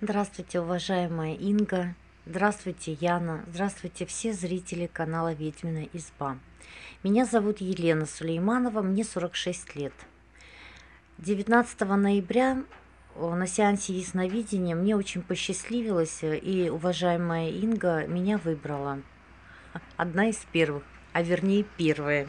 Здравствуйте, уважаемая Инга. Здравствуйте, Яна. Здравствуйте, все зрители канала Ведьмина изба. Меня зовут Елена Сулейманова, мне 46 лет. 19 ноября э, на сеансе ясновидения мне очень посчастливилось, э, и уважаемая Инга меня выбрала. Одна из первых, а вернее первая.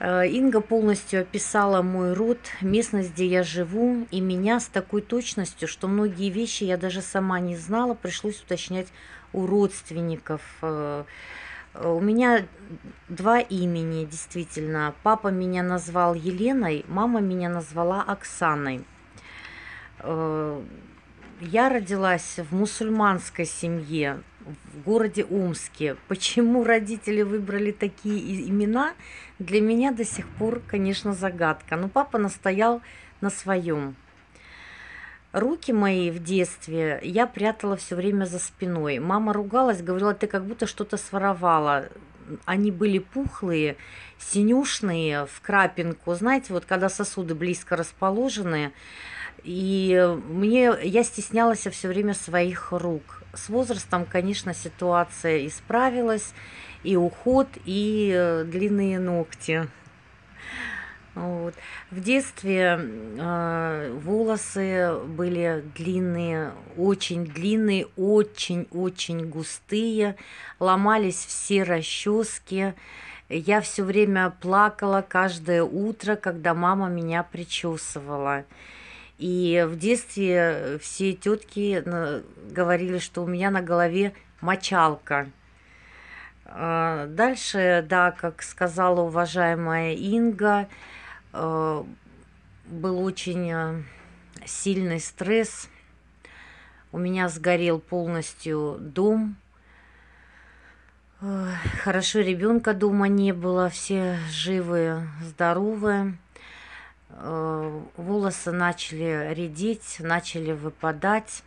Э, Инга полностью описала мой род, местность, где я живу, и меня с такой точностью, что многие вещи я даже сама не знала, пришлось уточнять у родственников. Э, у меня два имени, действительно. Папа меня назвал Еленой, мама меня назвала Оксаной. Я родилась в мусульманской семье, в городе Омске. Почему родители выбрали такие имена, для меня до сих пор, конечно, загадка. Но папа настоял на своем. Руки мои в детстве я прятала все время за спиной. Мама ругалась, говорила, ты как будто что-то своровала. Они были пухлые, синюшные, в крапинку. Знаете, вот когда сосуды близко расположены, и мне, я стеснялась все время своих рук. С возрастом, конечно, ситуация исправилась, и уход, и э, длинные ногти. Вот. В детстве э, волосы были длинные, очень длинные, очень-очень густые, ломались все расчески. Я все время плакала каждое утро, когда мама меня причесывала. И в детстве все тетки говорили, что у меня на голове мочалка. А, дальше, да, как сказала уважаемая Инга, э, был очень э, сильный стресс. У меня сгорел полностью дом. Хорошо, ребенка дома не было, все живые, здоровые. Э, волосы начали редеть, начали выпадать.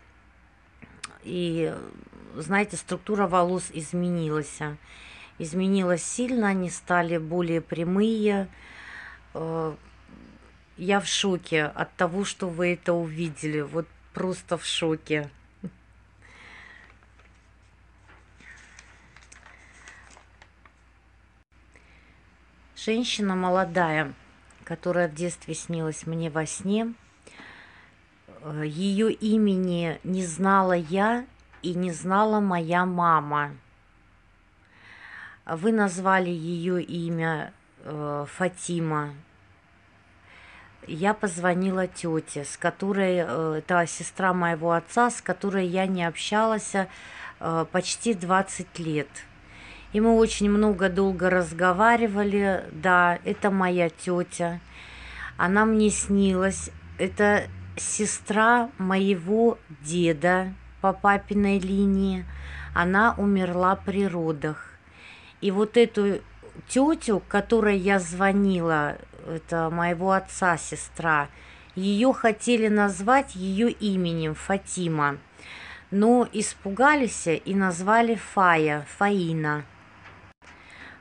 И, знаете, структура волос изменилась. Изменилась сильно, они стали более прямые. Э, я в шоке от того, что вы это увидели. Вот просто в шоке. Женщина молодая которая в детстве снилась мне во сне. Ее имени не знала я и не знала моя мама. Вы назвали ее имя э, Фатима. Я позвонила тете, с которой, э, это сестра моего отца, с которой я не общалась э, почти 20 лет. И мы очень много долго разговаривали. Да, это моя тетя. Она мне снилась. Это сестра моего деда по папиной линии. Она умерла при родах. И вот эту тетю, которой я звонила, это моего отца сестра, ее хотели назвать ее именем Фатима, но испугались и назвали Фая, Фаина.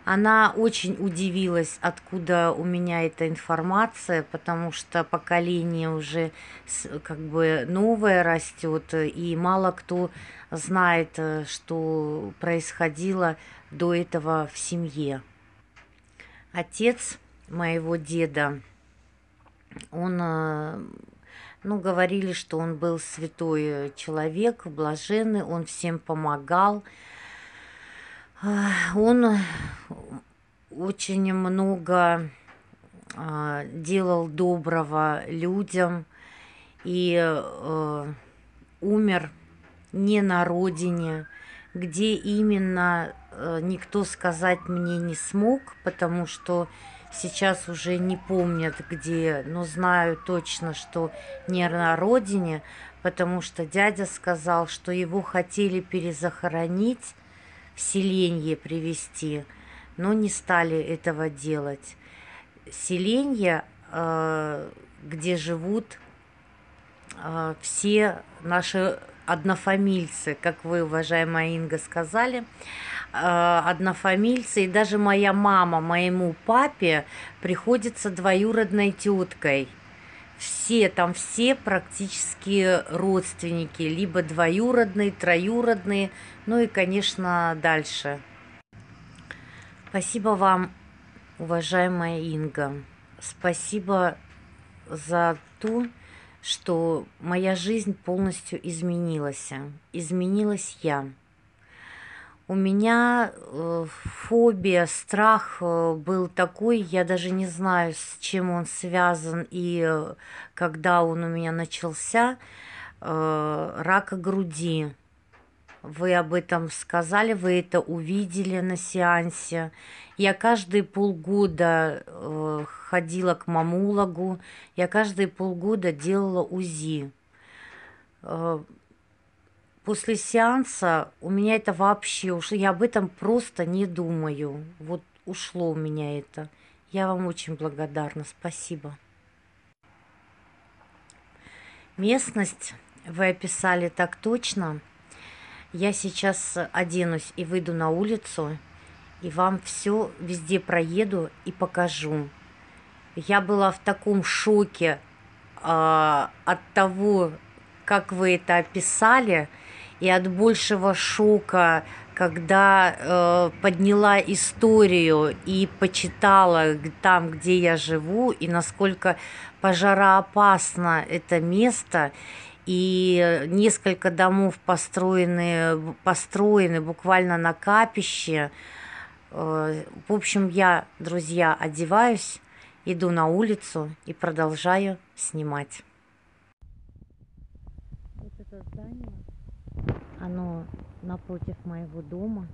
Она очень удивилась, откуда у меня эта информация, потому что поколение уже как бы новое растет, и мало кто знает, э, что происходило до этого в семье. Отец моего деда, он, э, ну, говорили, что он был святой человек, блаженный, он всем помогал, он очень много а, делал доброго людям и э, умер не на родине, где именно э, никто сказать мне не смог, потому что сейчас уже не помнят где, но знаю точно, что не на родине, потому что дядя сказал, что его хотели перезахоронить, селенье привести, но не стали этого делать. Селенье, э, где живут э, все наши однофамильцы, как вы, уважаемая Инга, сказали, э, однофамильцы, и даже моя мама моему папе приходится двоюродной теткой – все, там все практически родственники, либо двоюродные, троюродные, ну и, конечно, дальше. Спасибо вам, уважаемая Инга. Спасибо за то, что моя жизнь полностью изменилась. Изменилась я. У меня э, фобия, страх э, был такой, я даже не знаю, с чем он связан и э, когда он у меня начался, рака груди. Вы об этом сказали, вы это увидели на сеансе. Я каждые полгода ходила к мамологу, я каждые полгода делала УЗИ. После сеанса у меня это вообще ушло, я об этом просто не думаю. Вот ушло у меня это. Я вам очень благодарна, спасибо. Местность вы описали так точно – я сейчас оденусь и выйду на улицу, и вам все везде проеду и покажу. Я была в таком шоке э, от того, как вы это описали, и от большего шока, когда э, подняла историю и почитала там, где я живу, и насколько пожароопасно это место, и несколько домов построены, построены буквально на капище. Э, в общем, я, друзья, одеваюсь, иду на улицу и продолжаю снимать. Вот это здание, оно напротив моего дома.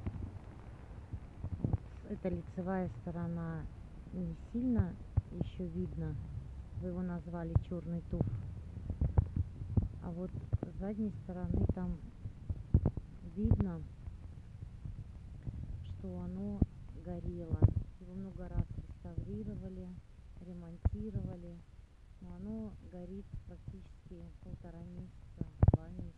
Это лицевая сторона не сильно еще видно. Вы его назвали черный туф а вот с задней стороны там видно, что оно горело. Его много раз реставрировали, ремонтировали, но оно горит практически полтора месяца, два месяца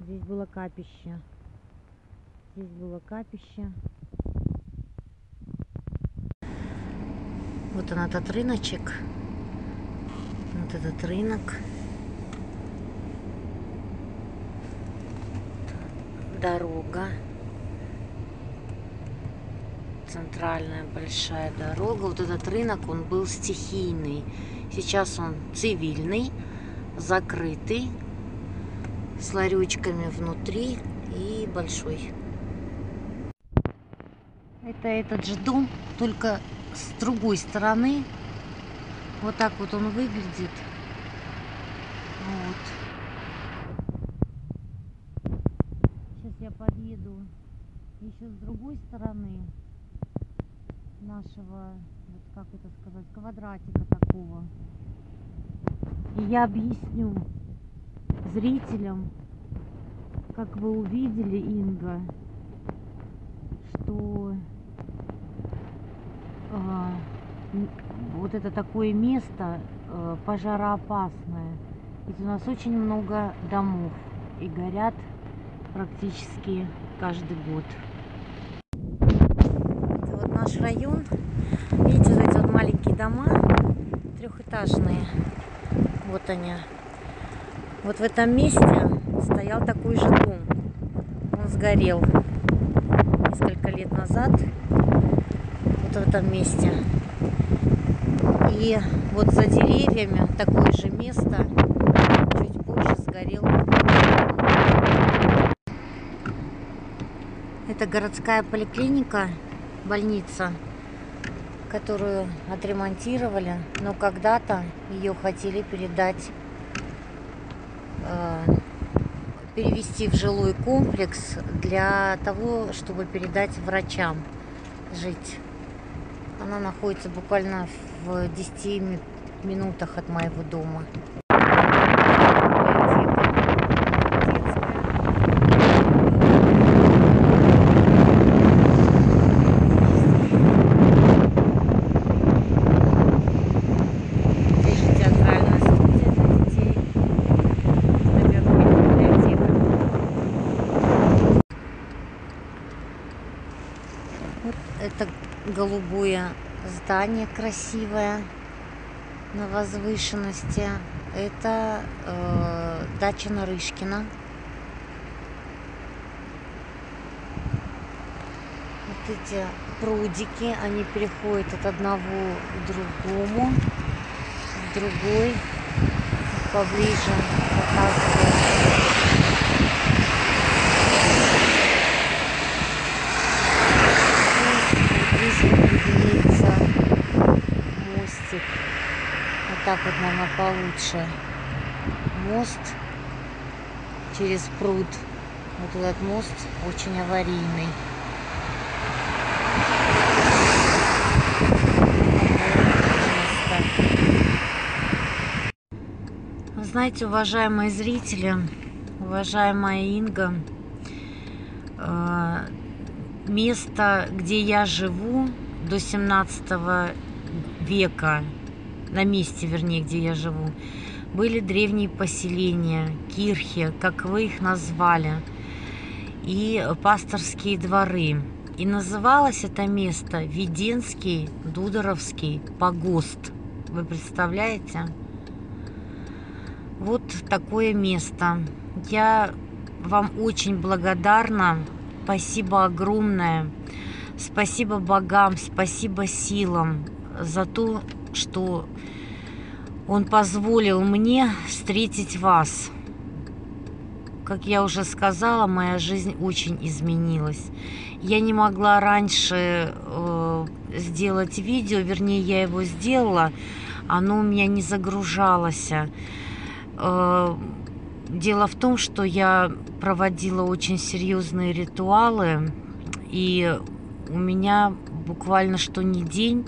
здесь было капище. Здесь было капище. Вот он этот рыночек. Вот этот рынок. дорога. Центральная большая дорога. Вот этот рынок, он был стихийный. Сейчас он цивильный, закрытый, с ларечками внутри и большой. Это этот же дом, только с другой стороны. Вот так вот он выглядит. Вот. подъеду еще с другой стороны нашего, вот как это сказать, квадратика такого. И я объясню зрителям, как вы увидели, Инга, что э, вот это такое место э, пожароопасное. Ведь у нас очень много домов и горят практически каждый год. Это вот наш район. Видите, вот эти вот маленькие дома, трехэтажные. Вот они. Вот в этом месте стоял такой же дом. Он сгорел несколько лет назад. Вот в этом месте. И вот за деревьями такое же место чуть позже сгорел Это городская поликлиника, больница, которую отремонтировали, но когда-то ее хотели передать, перевести в жилой комплекс для того, чтобы передать врачам жить. Она находится буквально в 10 минутах от моего дома. Голубое здание красивое на возвышенности. Это э, дача Нарышкина. Вот эти прудики, они переходят от одного к другому, в другой. Поближе показываю. Так вот, наверное, получше. Мост через пруд. Вот этот мост очень аварийный. Знаете, уважаемые зрители, уважаемая Инга, э, место, где я живу до 17 века, на месте, вернее, где я живу, были древние поселения, кирхи, как вы их назвали, и пасторские дворы. И называлось это место Веденский Дудоровский погост. Вы представляете? Вот такое место. Я вам очень благодарна. Спасибо огромное. Спасибо богам, спасибо силам за то, что Он позволил мне встретить вас. Как я уже сказала, моя жизнь очень изменилась. Я не могла раньше э, сделать видео, вернее, я его сделала, оно у меня не загружалось. Э, дело в том, что я проводила очень серьезные ритуалы, и у меня буквально что не день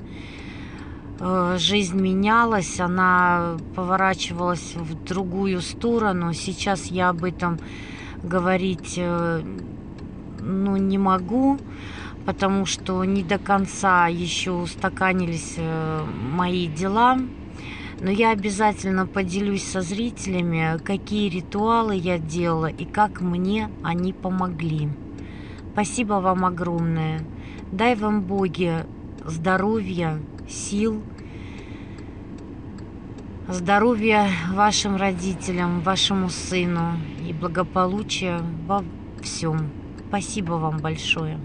жизнь менялась, она поворачивалась в другую сторону. Сейчас я об этом говорить э, ну, не могу, потому что не до конца еще устаканились э, мои дела. Но я обязательно поделюсь со зрителями, какие ритуалы я делала и как мне они помогли. Спасибо вам огромное. Дай вам Боги здоровья, сил, здоровья вашим родителям, вашему сыну и благополучия во всем. Спасибо вам большое.